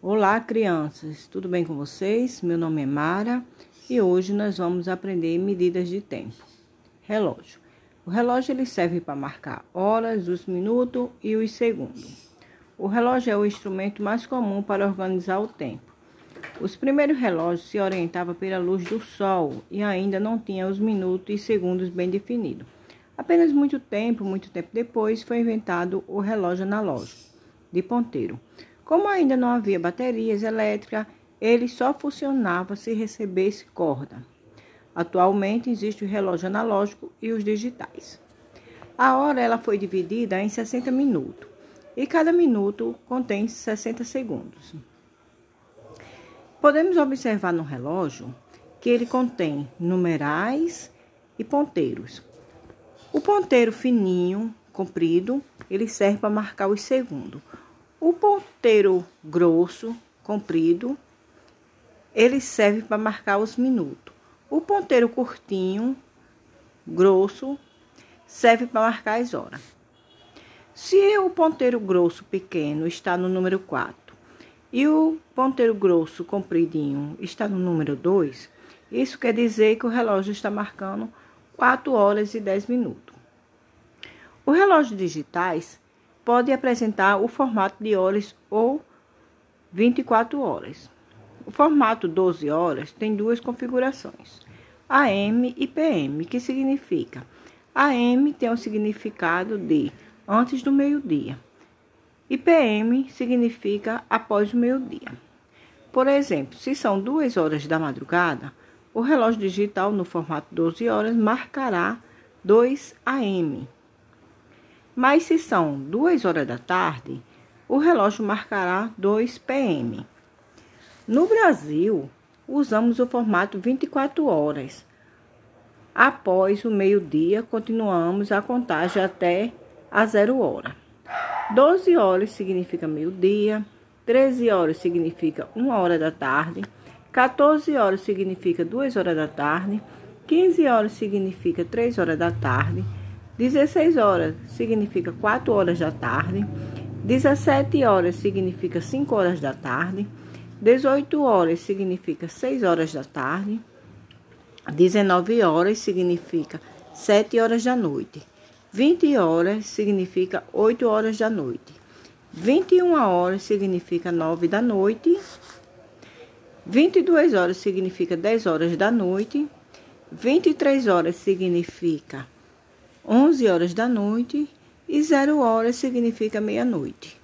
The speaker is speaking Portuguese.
Olá, crianças, tudo bem com vocês? Meu nome é Mara e hoje nós vamos aprender medidas de tempo. Relógio. O relógio ele serve para marcar horas, os minutos e os segundos. O relógio é o instrumento mais comum para organizar o tempo. Os primeiros relógios se orientavam pela luz do sol e ainda não tinham os minutos e segundos bem definidos. Apenas muito tempo, muito tempo depois, foi inventado o relógio analógico de ponteiro. Como ainda não havia baterias elétricas, ele só funcionava se recebesse corda. Atualmente existe o relógio analógico e os digitais. A hora ela foi dividida em 60 minutos e cada minuto contém 60 segundos. Podemos observar no relógio que ele contém numerais e ponteiros. O ponteiro fininho, comprido, ele serve para marcar os segundos. O ponteiro grosso, comprido, ele serve para marcar os minutos. O ponteiro curtinho, grosso, serve para marcar as horas. Se o ponteiro grosso pequeno está no número 4 e o ponteiro grosso compridinho está no número 2, isso quer dizer que o relógio está marcando 4 horas e 10 minutos. Os relógios digitais pode apresentar o formato de horas ou 24 horas. O formato 12 horas tem duas configurações, AM e PM, que significa AM tem o significado de antes do meio-dia e PM significa após o meio-dia. Por exemplo, se são duas horas da madrugada, o relógio digital no formato 12 horas marcará 2 AM mas se são duas horas da tarde, o relógio marcará 2 pm. No Brasil, usamos o formato 24 horas. Após o meio-dia, continuamos a contagem até a zero hora. 12 horas significa meio-dia, 13 horas significa 1 hora da tarde, 14 horas significa 2 horas da tarde, 15 horas significa 3 horas da tarde, 16 horas significa 4 horas da tarde. 17 horas significa 5 horas da tarde. 18 horas significa 6 horas da tarde. 19 horas significa 7 horas da noite. 20 horas significa 8 horas da noite. 21 horas significa 9 da noite. 22 horas significa 10 horas da noite. 23 horas significa 11 horas da noite e 0 horas significa meia-noite.